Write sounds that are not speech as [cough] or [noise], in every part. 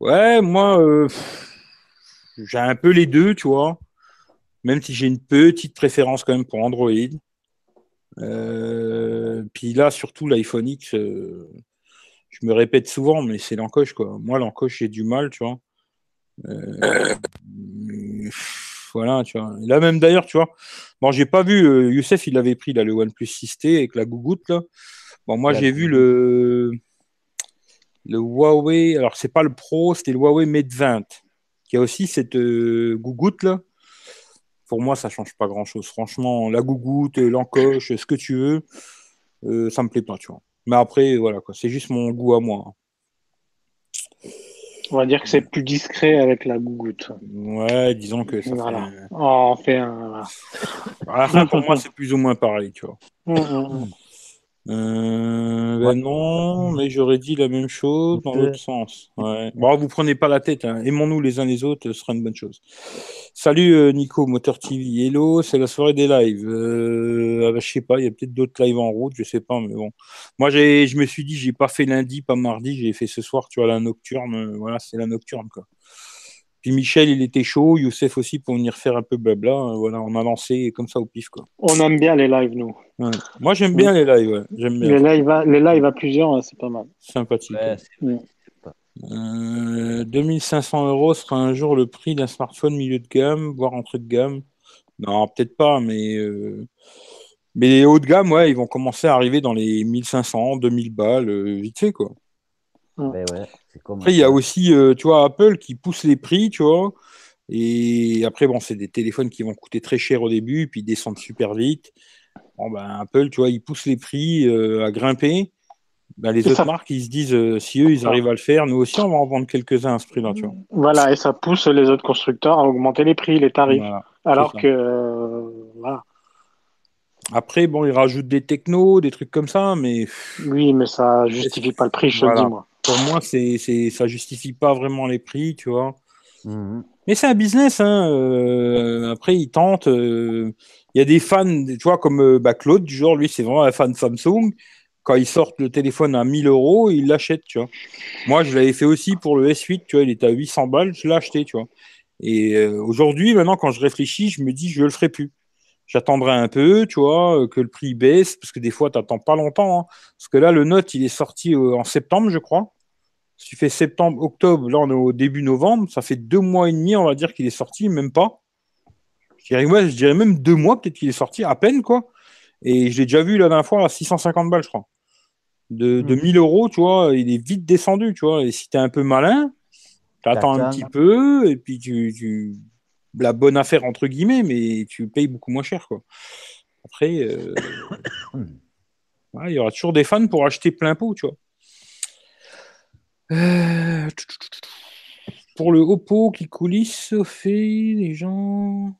Ouais, moi, euh, j'ai un peu les deux, tu vois. Même si j'ai une petite préférence quand même pour Android. Euh, puis là, surtout l'iPhone X, euh, je me répète souvent, mais c'est l'encoche, quoi. Moi, l'encoche, j'ai du mal, tu vois. Voilà, tu vois. Là, même d'ailleurs, tu vois. Bon, j'ai pas vu, Youssef, il avait pris là, le OnePlus 6T avec la gougoute, là. Bon, moi, j'ai vu le, le Huawei. Alors, c'est pas le Pro, c'était le Huawei Mate 20, qui a aussi cette gougoute, là pour moi, ça change pas grand-chose. Franchement, la gougoute, l'encoche, ce que tu veux, euh, ça me plaît pas, tu vois. Mais après, voilà, quoi. C'est juste mon goût à moi. On va dire que c'est plus discret avec la gougoute. Ouais, disons que ça voilà. fait... Oh, on fait un... À la fin, pour moi, c'est plus ou moins pareil, tu vois. Euh, ben non, mais j'aurais dit la même chose dans l'autre sens. Ouais. Bon, vous prenez pas la tête. Hein. Aimons-nous les uns les autres, ce sera une bonne chose. Salut euh, Nico, Moteur TV. Hello, c'est la soirée des lives. Euh, ah bah, je sais pas, il y a peut-être d'autres lives en route, je sais pas, mais bon. Moi, j'ai, je me suis dit, j'ai pas fait lundi, pas mardi, j'ai fait ce soir, tu vois, la nocturne. Voilà, c'est la nocturne, quoi. Michel, il était chaud, Youssef aussi pour venir faire un peu blabla. Voilà, on a lancé comme ça au pif. Quoi. On aime bien les lives, nous. Moi, j'aime bien les lives. J'aime bien. Les, lives à, les lives à plusieurs, c'est pas mal. Sympathique. 2500 euh, euros sera un jour le prix d'un smartphone milieu de gamme, voire entrée de gamme. Non, peut-être pas, mais. Euh, mais les hauts de gamme, ouais, ils vont commencer à arriver dans les 1500, 2000 balles, euh, vite fait, quoi. ouais. Après, il y a aussi, euh, tu vois, Apple qui pousse les prix, tu vois. Et après, bon, c'est des téléphones qui vont coûter très cher au début, puis descendent super vite. Bon, ben, Apple, tu vois, ils poussent les prix euh, à grimper. Ben, les autres marques, ils se disent, euh, si eux, ils arrivent à le faire, nous aussi, on va en vendre quelques-uns à ce prix-là, tu vois. Voilà, et ça pousse les autres constructeurs à augmenter les prix, les tarifs. alors que, voilà. Après, bon, ils rajoutent des technos, des trucs comme ça, mais. Oui, mais ça justifie pas le prix, je te le dis, moi pour moi, c'est, c'est, ça justifie pas vraiment les prix, tu vois. Mhm. Mais c'est un business. Hein. Euh, après, ils tentent. Euh, il y a des fans, tu vois, comme euh, bah, Claude, du genre, lui, c'est vraiment un fan Samsung. Quand ils sortent le téléphone à 1000 euros, il l'achète, tu vois. Moi, je l'avais fait aussi pour le S8, tu vois, il était à 800 balles, je l'ai acheté, tu vois. Et aujourd'hui, maintenant, quand je réfléchis, je me dis, je le ferai plus j'attendrai un peu, tu vois, que le prix baisse, parce que des fois, tu n'attends pas longtemps. Hein. Parce que là, le Note, il est sorti en septembre, je crois. Si tu fais septembre, octobre, là on est au début novembre, ça fait deux mois et demi, on va dire qu'il est sorti, même pas. Je dirais, je dirais même deux mois, peut-être qu'il est sorti, à peine, quoi. Et je l'ai déjà vu la dernière fois à 650 balles, je crois. De, de 1000 hmm. euros, tu vois, il est vite descendu, tu vois. Et si tu es un peu malin, tu attends un petit peu, et puis tu, La bonne affaire, entre guillemets, mais tu payes beaucoup moins cher, quoi. Après, euh, [coughs] il y aura toujours des fans pour acheter plein pot, tu vois. Euh, pour le Oppo qui coulisse, fait, les gens.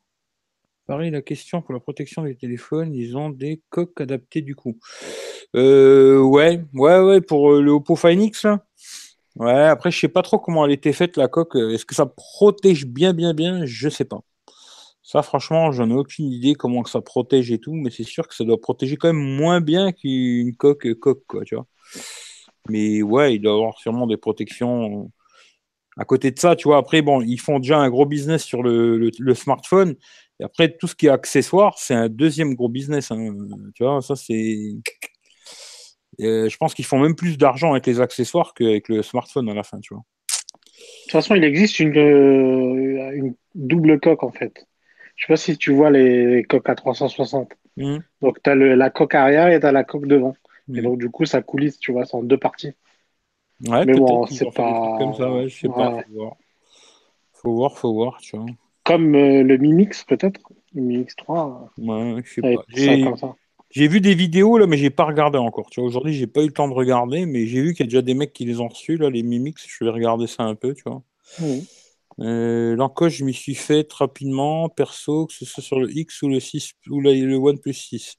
Pareil, la question pour la protection des téléphones, ils ont des coques adaptées du coup. Euh, ouais, ouais, ouais, pour euh, le Oppo Find X, Ouais, après, je sais pas trop comment elle était faite, la coque. Est-ce que ça protège bien, bien, bien? Je sais pas. Ça, franchement, j'en ai aucune idée comment ça protège et tout, mais c'est sûr que ça doit protéger quand même moins bien qu'une coque, coque, quoi, tu vois. Mais ouais, il doit avoir sûrement des protections. À côté de ça, tu vois, après, bon, ils font déjà un gros business sur le, smartphone. Et après, tout ce qui est accessoire, c'est un deuxième gros business. Hein. Tu vois, ça, c'est. Euh, je pense qu'ils font même plus d'argent avec les accessoires qu'avec le smartphone à la fin, tu vois. De toute façon, il existe une, euh, une double coque, en fait. Je sais pas si tu vois les coques à 360. Mmh. Donc, tu as la coque arrière et tu as la coque devant. Et donc, du coup, ça coulisse, tu vois, c'est en deux parties. Ouais, mais bon, c'est pas. Comme ça, ouais, je sais pas. Faut voir. faut voir, faut voir, tu vois. Comme euh, le Mimix, peut-être? Le Mimix 3. Ouais, je sais pas. J'ai vu des vidéos là, mais j'ai pas regardé encore. Tu vois, aujourd'hui, j'ai pas eu le temps de regarder, mais j'ai vu qu'il y a déjà des mecs qui les ont reçus là, les Mimix. Je vais regarder ça un peu, tu vois. Euh, l'encoche, je m'y suis fait rapidement, perso, que ce soit sur le X ou le 6 ou le OnePlus 6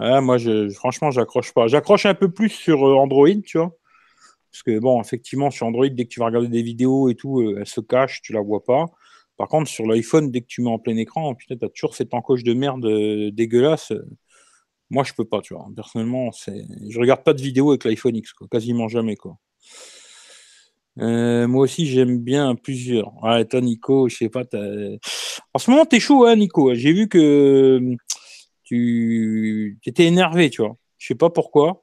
moi, je, franchement, j'accroche pas. J'accroche un peu plus sur euh, Android, tu vois. Parce que, bon, effectivement, sur Android, dès que tu vas regarder des vidéos et tout, euh, elle se cache, tu la vois pas. Par contre, sur l'iPhone, dès que tu mets en plein écran, putain, as toujours cette encoche de merde euh, dégueulasse. Moi, je peux pas, tu vois. Personnellement, c'est... je regarde pas de vidéos avec l'iPhone X, quoi. quasiment jamais, quoi. Moi aussi, j'aime bien plusieurs. Ouais, toi, Nico, je sais pas. En ce moment, t'es chaud, hein, Nico. J'ai vu que tu étais énervé, tu vois. Je sais pas pourquoi,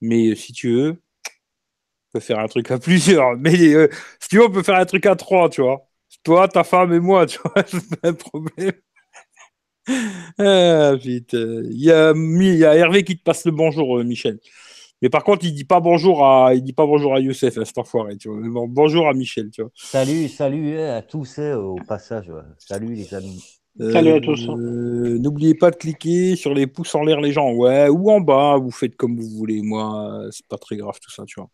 mais si tu veux, on peut faire un truc à plusieurs. [laughs] Mais euh, si tu veux, on peut faire un truc à trois, tu vois. Toi, ta femme et moi, [laughs] tu vois, c'est pas un problème. [laughs] Ah, vite. Il y, a, Hervé qui te passe le bonjour, euh, Michel. Mais par contre, il dit pas bonjour à, il dit pas bonjour à Youssef, hein, cet enfoiré, tu vois. bonjour à Michel, tu vois. Salut, salut hein, à tous hein, au passage. Salut les amis. Euh, salut à tous. Euh, n'oubliez pas de cliquer sur les pouces en l'air, les gens. Ouais, ou en bas, vous faites comme vous voulez. Moi, c'est pas très grave tout ça, tu vois.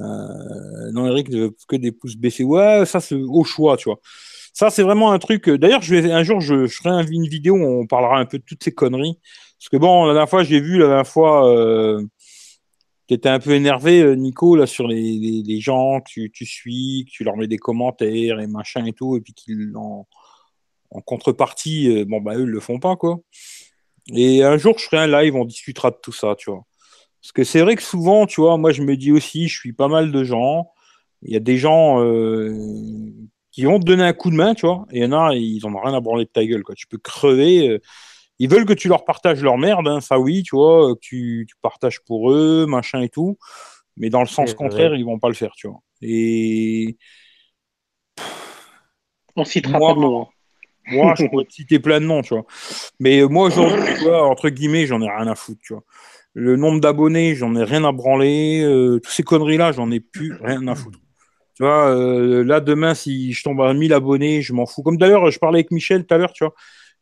Euh, non, Eric ne veut que des pouces baissés. Ouais, ça c'est au choix, tu vois. Ça, c'est vraiment un truc. D'ailleurs, je vais un jour, je, je, ferai une vidéo où on parlera un peu de toutes ces conneries. Parce que bon, la dernière fois, j'ai vu, la dernière fois, euh, tu étais un peu énervé, euh, Nico, là, sur les, les, gens que tu, tu, suis, que tu leur mets des commentaires et machin et tout, et puis qu'ils en, en contrepartie, euh, bon, bah, eux, ils le font pas, quoi. Et un jour, je ferai un live, on discutera de tout ça, tu vois. Parce que c'est vrai que souvent, tu vois, moi, je me dis aussi, je suis pas mal de gens. Il y a des gens euh, qui vont te donner un coup de main, tu vois, et il y en a, ils en ont rien à branler de ta gueule, quoi. Tu peux crever ils veulent que tu leur partages leur merde, hein, ça oui, tu vois, que tu, tu, partages pour eux, machin et tout. Mais dans le sens contraire, ils vont pas le faire, tu vois. Et. On citera moi, pas de nom. Moi, je pourrais te citer plein de noms, tu vois. Mais moi, aujourd'hui, tu vois, entre guillemets, j'en ai rien à foutre, tu vois. Le nombre d'abonnés, j'en ai rien à branler. Euh, toutes ces conneries-là, j'en ai plus rien à foutre. Tu vois, euh, là, demain, si je tombe à 1000 abonnés, je m'en fous. Comme d'ailleurs, je parlais avec Michel tout à l'heure, tu vois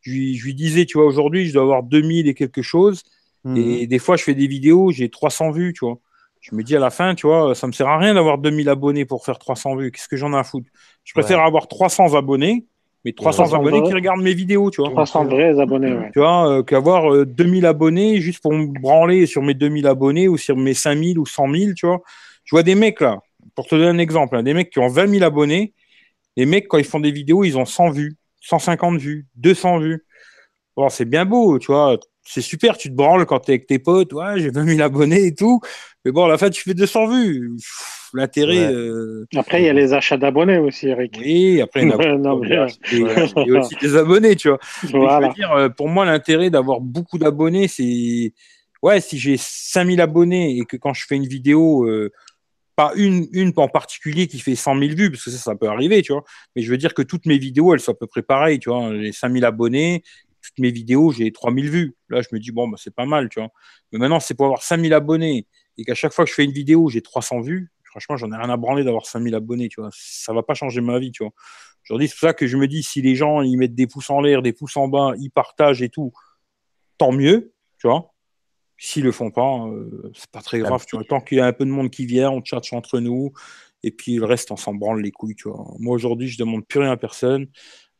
je lui, disais, tu vois, aujourd'hui, je dois avoir 2000 et quelque chose. Mhm. Et des fois, je fais des vidéos, j'ai 300 vues, tu vois. Je me dis à la fin, tu vois, ça me sert à rien d'avoir 2000 abonnés pour faire 300 vues. Qu'est-ce que j'en ai à foutre? Je préfère avoir 300 abonnés, mais 300 abonnés qui regardent mes vidéos, tu vois. 300 vrais abonnés, ouais. Tu vois, euh, qu'avoir 2000 euh, abonnés juste pour me branler sur mes 2000 abonnés ou sur mes 5000 ou 100 000, tu vois. Je vois des mecs là, pour te donner un exemple, hein, des mecs qui ont 20 000 abonnés. Les mecs, quand ils font des vidéos, ils ont 100 vues, 150 vues, 200 vues. Bon, c'est bien beau, tu vois. C'est super, tu te branles quand tu es avec tes potes. Ouais, j'ai 20 000 abonnés et tout. Mais bon, à la fin, tu fais 200 vues. L'intérêt. Euh, après, il y a les achats d'abonnés aussi, Eric. Oui, après, il y, a aussi des abonnés, tu vois. Je veux dire, euh, pour moi, l'intérêt d'avoir beaucoup d'abonnés, c'est. Ouais, si j'ai 5000 abonnés et que quand je fais une vidéo, euh, pas une, une en particulier qui fait 100 000 vues, parce que ça, ça peut arriver, tu vois. Mais je veux dire que toutes mes vidéos, elles sont à peu près pareilles, tu vois. J'ai 5000 abonnés, toutes mes vidéos, j'ai 3000 vues. Là, je me dis, bon, bah, c'est pas mal, tu vois. Mais maintenant, c'est pour avoir 5000 abonnés et qu'à chaque fois que je fais une vidéo, j'ai 300 vues. Franchement, j'en ai rien à branler d'avoir 5000 abonnés, tu vois. Ça va pas changer ma vie, tu vois. Aujourd'hui, c'est pour ça que je me dis, si les gens, ils mettent des pouces en l'air, des pouces en bas, ils partagent et tout, tant mieux, tu vois. S'ils le font pas, euh, c'est pas très grave, tu vois. Tant qu'il y a un peu de monde qui vient, on chatte entre nous, et puis le reste, on s'en branle les couilles, tu vois. Moi, aujourd'hui, je demande plus rien à personne.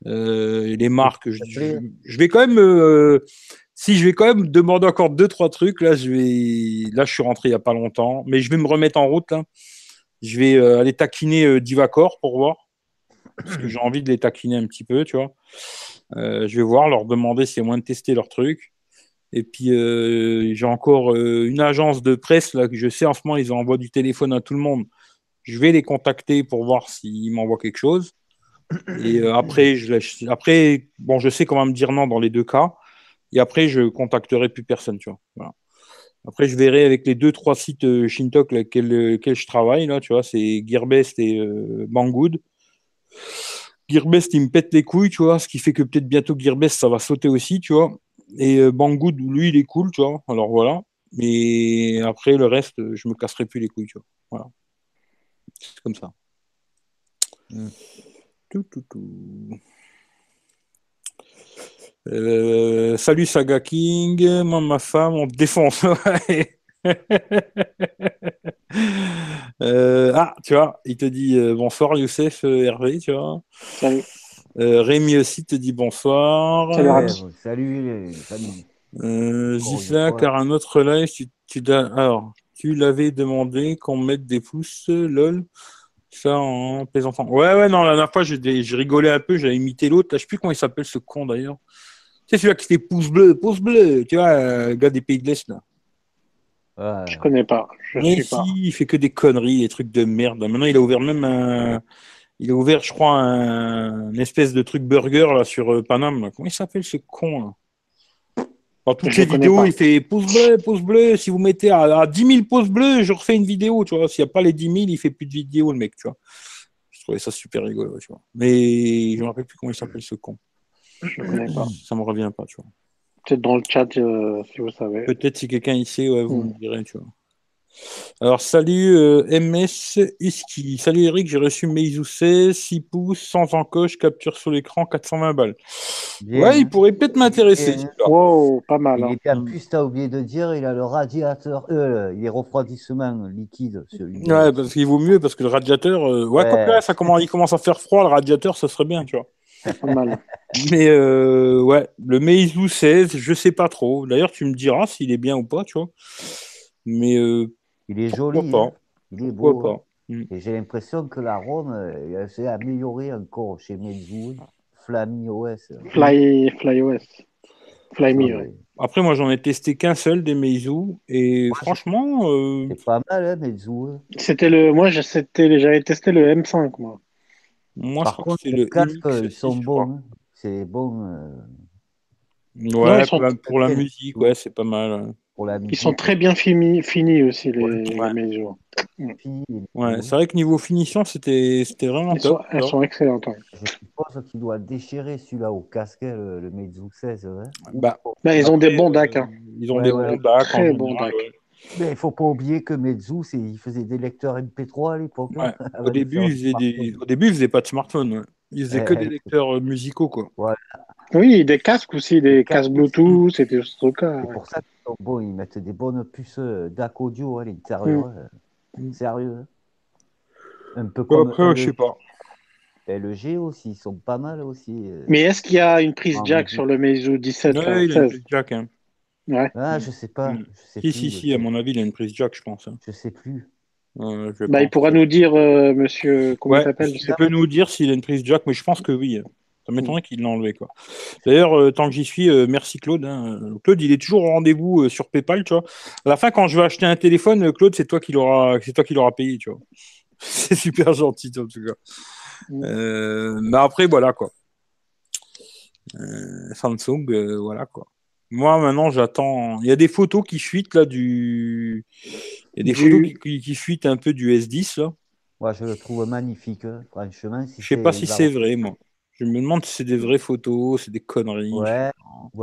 Euh, les marques, je, vais quand même, euh, si je vais quand même demander encore deux trois trucs là, je vais, là je suis rentré il y a pas longtemps, mais je vais me remettre en route là. Je vais euh, aller taquiner Divacor pour voir, parce que j'ai envie de les taquiner un petit peu, tu vois. je vais voir, leur demander y a moins de tester leurs trucs. Et puis j'ai encore une agence de presse là que je sais en ce moment ils envoient du téléphone à tout le monde. Je vais les contacter pour voir s'ils m'envoient quelque chose. Et euh, après, je, après, bon, je sais qu'on va me dire non dans les deux cas. Et après, je contacterai plus personne, tu vois. Après, je verrai avec les deux, trois sites euh, Shintok lesquels, lesquels, je travaille, là, tu vois, c'est Gearbest et euh, Banggood. Gearbest, il me pète les couilles, tu vois, ce qui fait que peut-être bientôt Gearbest, ça va sauter aussi, tu vois. Et euh, Banggood, lui, il est cool, tu vois. Alors voilà. Mais après, le reste, je me casserai plus les couilles, tu vois. Voilà. C'est comme ça. Mm. Tout, tout, tout. Euh, salut Saga King, moi ma femme on défonce. [laughs] euh, ah, tu vois, il te dit euh, bonsoir Youssef euh, Hervé, tu vois. Salut. Rémi aussi te dit bonsoir. Salut. salut, salut. Gifla, car un autre live, tu, tu alors tu l'avais demandé qu'on mette des pouces, lol. Ça en plaisantant. Ouais, ouais, non, la dernière fois, j'ai rigolé un peu, j'ai imité l'autre. Je sais plus comment il s'appelle ce con d'ailleurs. C'est celui-là qui fait pouce bleu, pouce bleu, tu vois, le gars des pays de l'Est là. Je connais pas. Je Mais si, il fait que des conneries, des trucs de merde. Maintenant, il a ouvert même un. Il a ouvert, je crois, un, espèce de truc burger là sur euh, Paname. Comment il s'appelle ce con là? Dans toutes les vidéos, il fait pouce bleu, pouce bleu. Si vous mettez à, 10 000 pouces bleus, je refais une vidéo, tu vois. S'il n'y a pas les 10 000, il fait plus de vidéos, le mec, tu vois. Je trouvais ça super rigolo, tu vois. Mais je ne me rappelle plus comment il s'appelle ce con. Je ne connais pas. [clears throat] Ça me revient pas, tu vois. Peut-être dans le chat, euh, si vous savez. Peut-être si quelqu'un ici, ouais, vous hmm. me direz, tu vois. Alors, salut euh, MS Iski. Salut Eric, j'ai reçu Meizu 16, 6 pouces, sans encoche, capture sur l'écran, 420 balles. ouais, il pourrait peut-être m'intéresser. Wow, pas mal. Hein. Et en plus, tu as oublié de dire, il a le radiateur, euh, il est refroidissement liquide. Ouais, parce qu'il vaut mieux, parce que le radiateur, euh, ouais, ouais. ça commence, il commence à faire froid, le radiateur, ça serait bien, tu vois. Pas mal. [laughs] Mais euh, ouais, le Meizu 16, je sais pas trop. D'ailleurs, tu me diras s'il est bien ou pas, tu vois. Mais il est joli. Hein. Il est beau. Hein. Mm. Et j'ai l'impression que la ROM euh, s'est améliorée encore chez Meizu. Flyme OS. Fly, Fly OS. Flyme, Après, moi, j'en ai testé qu'un seul des Meizu. Et franchement. Euh... C'est pas mal, hein, Meizu. Hein. C'était le. Moi, j'avais testé le M5, moi. Moi, Par je crois que c'est le. Casque, ils sont bons. C'est bon. Euh. Ouais, pour, la, musique, ouais, c'est pas mal. Ils sont très bien finis, finis aussi, les, ouais. Ouais, c'est vrai que niveau finition, c'était vraiment top. elles sont excellentes. Je suppose qu'il doit déchirer celui-là au casque, le, le Meizu 16. Bah, bah, ils ont des bons DAC. Hein. Ils ont des bons DAC. Très bons DAC. Mais il ne faut pas oublier que Meizu, il faisait des lecteurs MP3 à l'époque. Hein, [laughs] au, début, il des... au début, il faisait pas de smartphone. Il faisait que des lecteurs musicaux. Quoi. Oui, des casques aussi, des, casques Bluetooth, c'était ce truc-là. C'est pour ça qu'ils bon, ils mettent des bonnes puces euh, DAC audio à l'intérieur. Mm. Euh, sérieux. Hein. Un peu comme. Après, je sais pas. LG aussi, ils sont pas mal aussi. Euh. Mais est-ce qu'il y a une prise jack sur le Meizu 17 Ouais, il a une prise jack. Hein. Ouais. Ah, je sais pas. Mm. Je sais si, si, si, à mon avis, il a une prise jack, je pense. Hein. Je sais plus. bah, il pourra nous dire, monsieur, comment il s'appelle Il peut nous dire s'il a une prise jack, mais je pense que oui. Ça m'étonnerait qu'il l'ait enlevé. Quoi. D'ailleurs, euh, tant que j'y suis, euh, merci Claude. Hein. Claude, il est toujours au rendez-vous euh, sur PayPal, tu vois. À la fin, quand je vais acheter un téléphone, Claude, c'est toi qui l'aura, c'est toi qui l'aura payé, tu vois. [laughs] c'est super gentil, en tout cas. mais après, voilà, quoi. Samsung, voilà, quoi. Moi, maintenant, j'attends. Il y a des photos qui fuitent, là, du. Il y a des photos qui, fuitent un peu du S10, là. Ouais, je le trouve magnifique, hein, franchement. Si je sais pas si c'est vrai, moi. Je me demande si c'est des vraies photos, c'est des conneries. Ouais,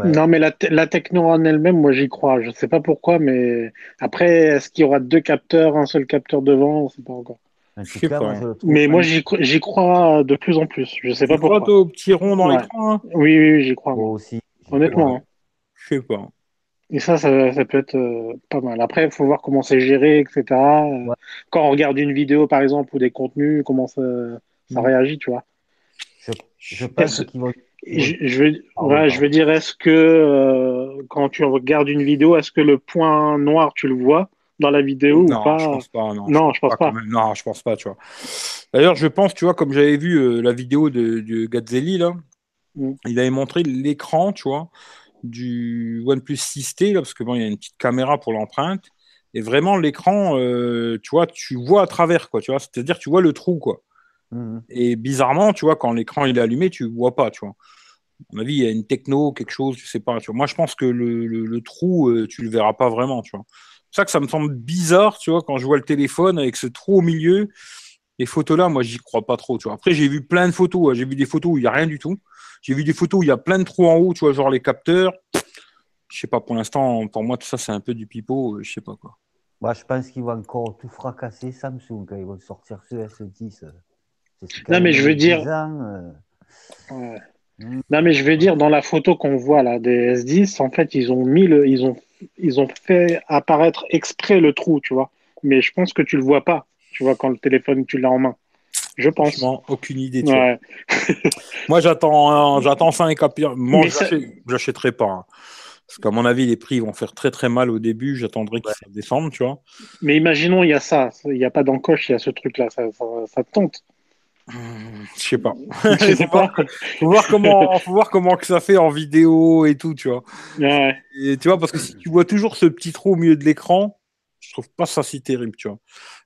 Non, mais la, la techno en elle-même, moi j'y crois. Je ne sais pas pourquoi, mais après, est-ce qu'il y aura deux capteurs, un seul capteur devant? On ne sait pas encore. Je sais pas. mais moi j'y crois de plus en plus. Je ne sais pas pourquoi. Tu au petit rond dans l'écran hein? Oui, oui, j'y crois. Moi aussi. Honnêtement. Hein. Je sais pas. Et ça, ça, ça peut être euh, pas mal. Après, il faut voir comment c'est géré, etc. Quand on regarde une vidéo, par exemple, ou des contenus, comment ça, ça mm. réagit, tu vois. Je pense qu'ils vont. Je, veux, ah je veux dire, est-ce que euh, quand tu regardes une vidéo, est-ce que le point noir, tu le vois dans la vidéo non, ou pas je pense pas. Non, non je, pense pas. Non, je pense pas, tu vois. D'ailleurs, je pense, tu vois, comme j'avais vu euh, la vidéo de, de Gazzelli, là, mm. il avait montré l'écran, tu vois, du OnePlus 6T, là, parce que bon, il y a une petite caméra pour l'empreinte. Et vraiment, l'écran, euh, tu vois, tu vois à travers, quoi, tu vois. C'est-à-dire, tu vois le trou, quoi. Mhm. Et bizarrement, tu vois, quand l'écran il est allumé, tu vois pas, tu vois. À mon avis, il y a une techno, quelque chose, je sais pas. Tu vois. Moi, je pense que le, le, trou, euh, tu le verras pas vraiment, tu vois. C'est ça que ça me semble bizarre, tu vois, quand je vois le téléphone avec ce trou au milieu. Les photos là, moi, j'y crois pas trop, tu vois. Après, j'ai vu plein de photos. Hein. J'ai vu des photos où il y a rien du tout. J'ai vu des photos où il y a plein de trous en haut, tu vois, genre les capteurs. Je sais pas, pour l'instant, pour moi, tout ça, c'est un peu du pipeau. Euh, je sais pas quoi. Moi, je pense qu'ils vont encore tout fracasser Samsung quand ils vont sortir ce S10. Non, mais je veux dire. Euh. Non, mais je veux dire, dans la photo qu'on voit là des S10, en fait, ils ont mis le, ils ont, ils ont fait apparaître exprès le trou, tu vois. Mais je pense que tu le vois pas, tu vois, quand le téléphone tu l'as en main. Je pense. aucune idée. [laughs] Moi, j'attends, j'attends ça et Moi, j'achèterai pas. Hein. Parce qu'à mon avis, les prix vont faire très très mal au début. J'attendrai que ça descende, tu vois. Mais imaginons, il y a ça. Il n'y a pas d'encoche, il y a ce truc-là. Ça, ça, ça, tente. Je sais pas. [laughs] Je sais [laughs] pas. faut voir comment, faut voir comment que ça fait en vidéo et tout, tu vois. Ouais. Et tu vois, parce que si tu vois toujours ce petit trou au milieu de l'écran, Je trouve pas ça si terrible, tu vois.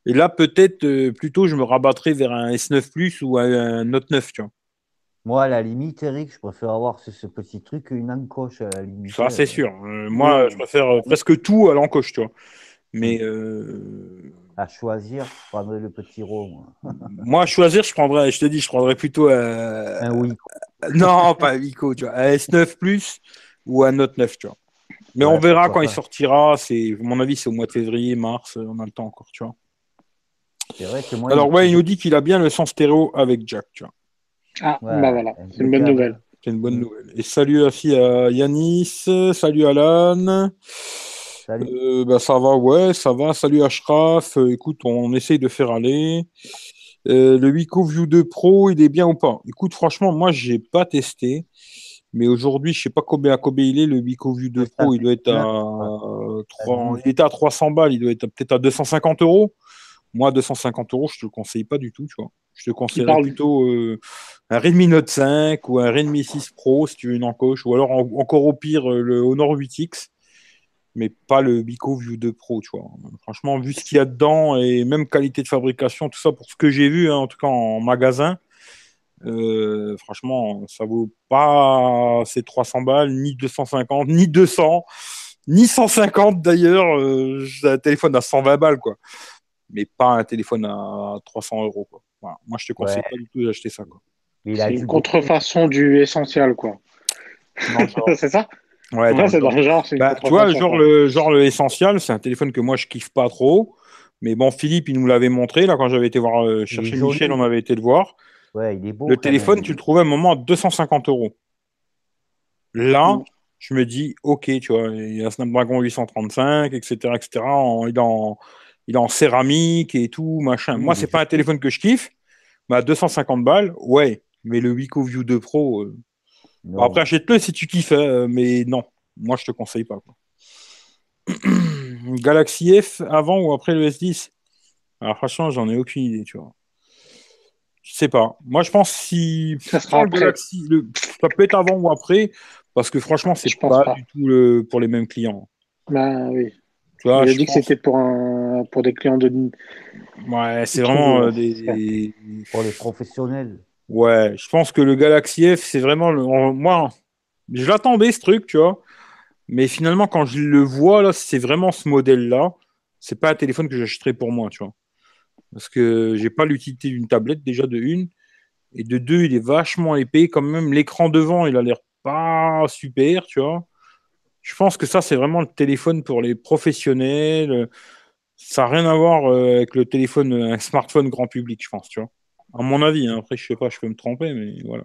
Et là, peut-être, euh, plutôt, je me rabattrais vers un S9 Plus ou un, Note 9, tu vois. Moi, à la limite, Eric, je préfère avoir ce, petit truc qu'une encoche à la limite. Ça, c'est sûr. moi, je préfère presque tout à l'encoche, tu vois. Mais. À choisir, je prendrais le petit rond. Moi. [laughs] à choisir, je prendrais, je te dis, je prendrais plutôt un oui. Non, pas un Wico, tu vois. Un S9 Plus ou un Note 9, tu vois. Mais on verra quand il sortira. C'est, à mon avis, c'est au mois de février, mars. On a le temps encore, tu vois. Vrai que moi, Alors, ouais, il nous dit qu'il a bien le son stéréo avec Jack, tu vois. Ah, bah voilà, c'est une bonne nouvelle. C'est une bonne nouvelle. Et salut aussi à Yanis, salut Alan. Salut. Euh, bah, ça va, ouais, ça va. Salut Ashraf. Euh, écoute, on essaye de faire aller. Euh, le Wico View 2 Pro, il est bien ou pas? Écoute, franchement, moi, j'ai pas testé. Mais aujourd'hui, je sais pas combien, à combien il est, le Wico View 2 Pro. Il doit être à, 3... il était à 300 balles. Il doit être peut-être à 250 euros. Moi, 250 euros, je te le conseille pas du tout, tu vois. Je te conseillerais plutôt euh, un Redmi Note 5 ou un Redmi 6 Pro si tu veux une encoche, ou alors encore au pire euh, le Honor 8X, mais pas le Bico View 2 Pro, tu vois. Franchement, vu ce qu'il y a dedans et même qualité de fabrication, tout ça, pour ce que j'ai vu, hein, en tout cas en magasin, euh, franchement, ça vaut pas ces 300 balles, ni 250, ni 200, ni 150 d'ailleurs. j'ai un téléphone à 120 balles, quoi mais pas un téléphone à 300 euros. Moi, je te conseille pas du tout d'acheter ça. C'est une contrefaçon du essentiel, quoi. [laughs] c'est ça? Ouais, c'est dans le genre. Bah, tu vois, genre le, genre le essentiel, c'est un téléphone que moi je kiffe pas trop. Mais bon, Philippe, il nous l'avait montré. Là, quand j'avais été voir euh, chercher Michel, on avait été le voir. Ouais, il est beau, le téléphone, tu le trouvais à un moment à 250 euros. Là, je me dis, ok, tu vois, il y a Snapdragon 835, etc., etc. il est en, il est en céramique et tout, machin. Moi, c'est pas un téléphone que je kiffe, mais à 250 balles, ouais. Mais le Wico View 2 Pro, euh, après, achète-le si tu kiffes, hein, mais non, moi, je te conseille pas. [clears throat] Galaxy F avant ou après le S10 Alors, franchement, j'en ai aucune idée, tu vois. Je sais pas. Moi, je pense si ça sera le Galaxy, ça peut être avant ou après, parce que franchement, c'est pas, pas, du tout pour les mêmes clients. Bah oui. Tu vois, il a dit que c'était pour, un, pour des clients de. Ouais, c'est vraiment euh, des, Pour les professionnels. Ouais, je pense que le Galaxy F, c'est vraiment. Le... Moi, je l'attendais ce truc, tu vois. Mais finalement, quand je le vois, là, c'est vraiment ce modèle-là. C'est pas un téléphone que j'achèterais pour moi, tu vois. Parce que j'ai pas l'utilité d'une tablette, déjà, de une. Et de deux, il est vachement épais. Quand même, l'écran devant, il a l'air pas super, tu vois. Je pense que ça, c'est vraiment le téléphone pour les professionnels. Ça n'a rien à voir euh, avec le téléphone, euh, un smartphone grand public, je pense, tu vois. À mon avis, hein. après, je sais pas, je peux me tromper, mais voilà.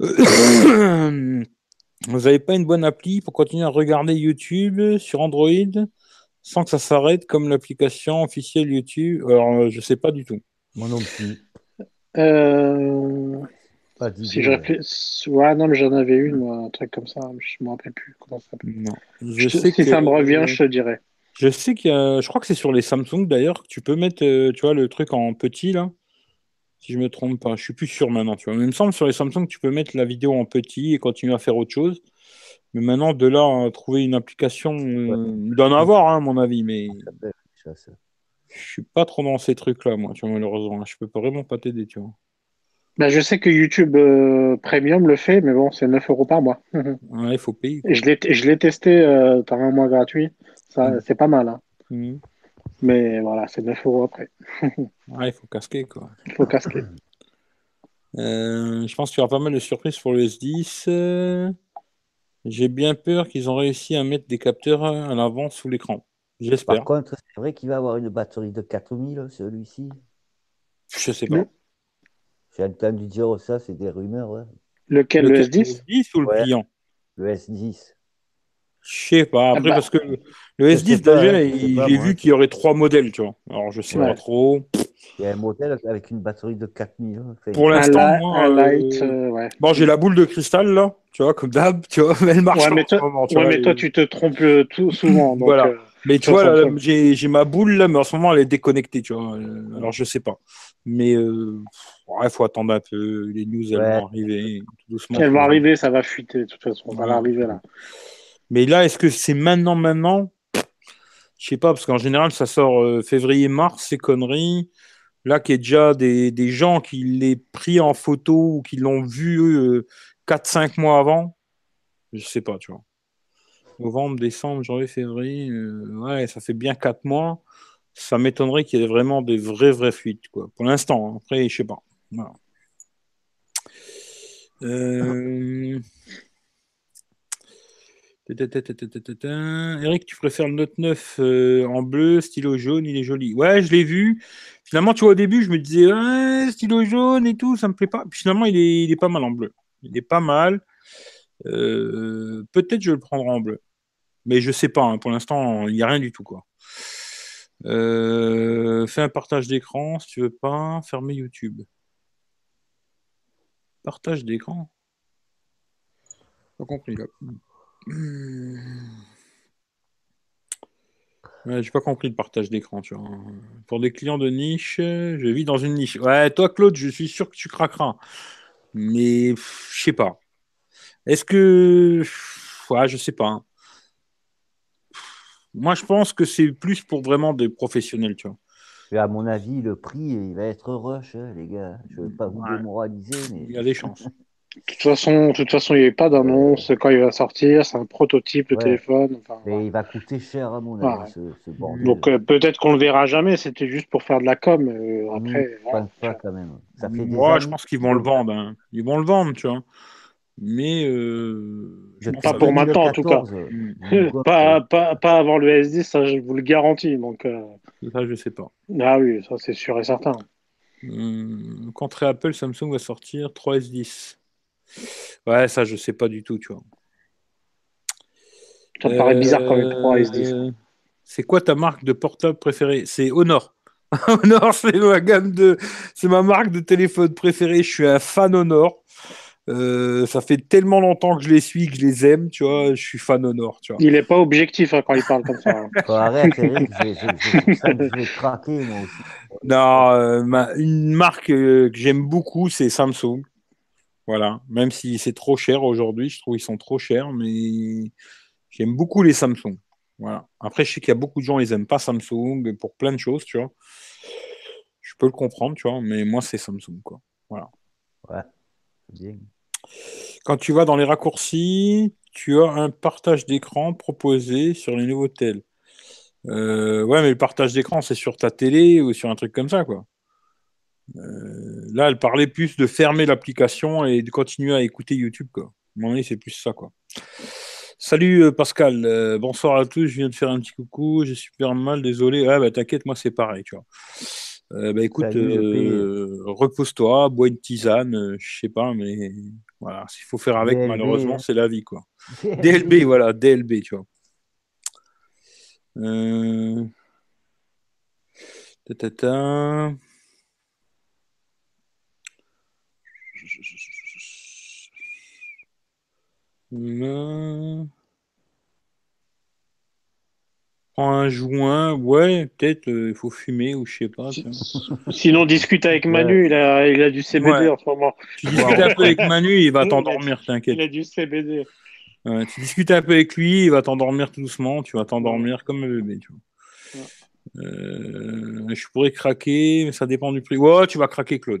[coughs] Vous n'avez pas une bonne appli pour continuer à regarder YouTube sur Android? Sans que ça s'arrête comme l'application officielle YouTube Alors, euh, je sais pas du tout. Moi non plus. Euh si je. Ouais, non, mais j'en avais une, un truc comme ça, je me rappelle plus comment ça s'appelle. Non. Je, sais si ça me revient, je te dirais. Je sais qu'il y a, je crois que c'est sur les Samsung d'ailleurs, que tu peux mettre, euh, tu vois, le truc en petit là. Si je me trompe pas, je suis plus sûr maintenant, tu vois. Mais il me semble sur les Samsung, tu peux mettre la vidéo en petit et continuer à faire autre chose. Mais maintenant, de là à trouver une application, euh, il doit en avoir, hein, à mon avis, mais je suis pas trop dans ces trucs-là, moi, tu vois, malheureusement. Je peux vraiment pas t'aider, tu vois. Bah, je sais que YouTube euh, Premium le fait, mais bon, c'est 9 euros par mois. [laughs] ouais, il faut payer. je l'ai testé euh, par un mois gratuit. Ça, mm. C'est pas mal. Hein. Mm. Mais voilà, c'est 9 euros après. [laughs] ouais, il faut casquer, quoi. Il faut casquer. Euh, je pense qu'il y aura pas mal de surprises pour le S10. J'ai bien peur qu'ils ont réussi à mettre des capteurs à l'avant sous l'écran. J'espère. Par contre, c'est vrai qu'il va avoir une batterie de 4000, celui-ci. Je sais pas. J'ai entendu dire ça, c'est des rumeurs. Lequel, le, S10 Le S10 ou le client? Le S10. Je sais pas. Après, ah bah. parce que le S10, déjà, j'ai vu qu'il y aurait trois modèles, tu vois. Alors, je sais pas trop. Il y a un modèle avec une batterie de 4000. Hein. Pour l'instant, moi. Euh, euh, bon, j'ai la boule de cristal, là, tu vois, comme d'hab, tu vois, [laughs] mais elle marche ouais, mais toi, tu, ouais, mais toi, tu te trompes euh, tout souvent. Donc, voilà. Mais tu vois, j'ai ma boule là, mais en ce moment elle est déconnectée, tu vois. Alors je sais pas. Mais euh, il faut attendre un peu. Les news elles vont arriver doucement. Elles vont arriver, ça va fuiter de toute façon. Ça va arriver là. Mais là, est-ce que c'est maintenant, maintenant Je sais pas, parce qu'en général, ça sort février-mars, ces conneries. Là, qu'il y a déjà des, des gens qui l'aient pris en photo ou qui l'ont vu 4-5 mois avant, je sais pas, tu vois. Novembre, décembre, janvier, février, ouais, ça fait bien 4 mois ça m'étonnerait qu'il y ait vraiment des vraies, vraies fuites, quoi. Pour l'instant, hein. après, je sais pas. Euh, Eric, tu préfères le Note 9 euh, en bleu, stylo jaune, il est joli. Ouais, je l'ai vu. Finalement, tu vois, au début, je me disais, stylo jaune et tout, ça me plaît pas. finalement, il est, pas mal en bleu. Il est pas mal. Euh, peut-être je le prendrai en bleu. Mais je sais pas, hein. pour l'instant, il n'y a rien du tout. Euh, fais un partage d'écran si tu veux pas. Fermer YouTube. Partage d'écran Pas compris. J'ai pas compris le partage d'écran, tu vois. Pour des clients de niche, je vis dans une niche. Ouais, toi, Claude, je suis sûr que tu craqueras. Mais je sais pas. Est-ce que. Ouais, je sais pas. Moi, je pense que c'est plus pour vraiment des professionnels, tu vois. à mon avis, le prix, il va être rush, hein, les gars. Je ne veux pas vous démoraliser, mais. Il y a des chances. [laughs] De toute façon, de toute façon, il n'y a pas d'annonce quand il va sortir. C'est un prototype, le téléphone. Et il va coûter cher à mon avis, ce, Donc euh, peut-être qu'on le verra jamais. C'était juste pour faire de la com. Euh, après, pas quand même. Moi, je pense qu'ils vont le vendre. Hein. Ils vont le vendre, tu vois. Mais euh, pas pour maintenant en tout cas. [laughs] [laughs] pas, pas, pas, avant le S10, ça je vous le garantis. Donc, euh... Ça je sais pas. Ah oui, ça c'est sûr et certain. Hum, contre Apple, Samsung va sortir 3S10. Ouais, ça je sais pas du tout, tu vois. Ça me paraît bizarre quand même 3S10. Euh, c'est quoi ta marque de portable préférée? C'est Honor. [laughs] Honor, c'est ma gamme de, c'est ma marque de téléphone préférée. Je suis un fan Honor. Euh, ça fait tellement longtemps que je les suis, que je les aime, tu vois, je suis fan Honor, tu vois. Il est pas objectif hein, quand il parle comme ça. Hein. [laughs] arrête, Eric, je vais craquer moi aussi. Non, euh, une marque euh, que j'aime beaucoup, c'est Samsung. Voilà, même si c'est trop cher aujourd'hui, je trouve qu'ils sont trop chers, mais j'aime beaucoup les Samsung. Voilà. Après, je sais qu'il y a beaucoup de gens, ils aiment pas Samsung pour plein de choses, tu vois. Je peux le comprendre, tu vois, mais moi, c'est Samsung, quoi. Voilà. Ouais, bien. Quand tu vas dans les raccourcis, tu as un partage d'écran proposé sur les nouveaux tels. Euh, ouais, mais le partage d'écran, c'est sur ta télé ou sur un truc comme ça, quoi. Euh, là, elle parlait plus de fermer l'application et de continuer à écouter YouTube, quoi. À mon avis, c'est plus ça, quoi. Salut euh, Pascal, bonsoir à tous, je viens de faire un petit coucou, j'ai super mal, désolé. Ah bah t'inquiète, moi c'est pareil, tu vois. bah écoute, repose-toi, bois une tisane, je sais pas, mais voilà, s'il faut faire avec, malheureusement, hein. c'est la vie, quoi. [laughs] DLB, voilà, DLB, tu vois. Euh... Ta un joint, ouais, peut-être euh, il faut fumer ou je sais pas. Sinon, discute avec Manu, il, a, il a du CBD en ce moment. Tu discutes un peu avec Manu, il va t'endormir, t'inquiète. Il a du CBD. tu discutes un peu avec lui, il va t'endormir tout doucement, tu vas t'endormir comme un bébé. Tu vois. Euh, je pourrais craquer, mais ça dépend du prix. Ouais, tu vas craquer, Claude.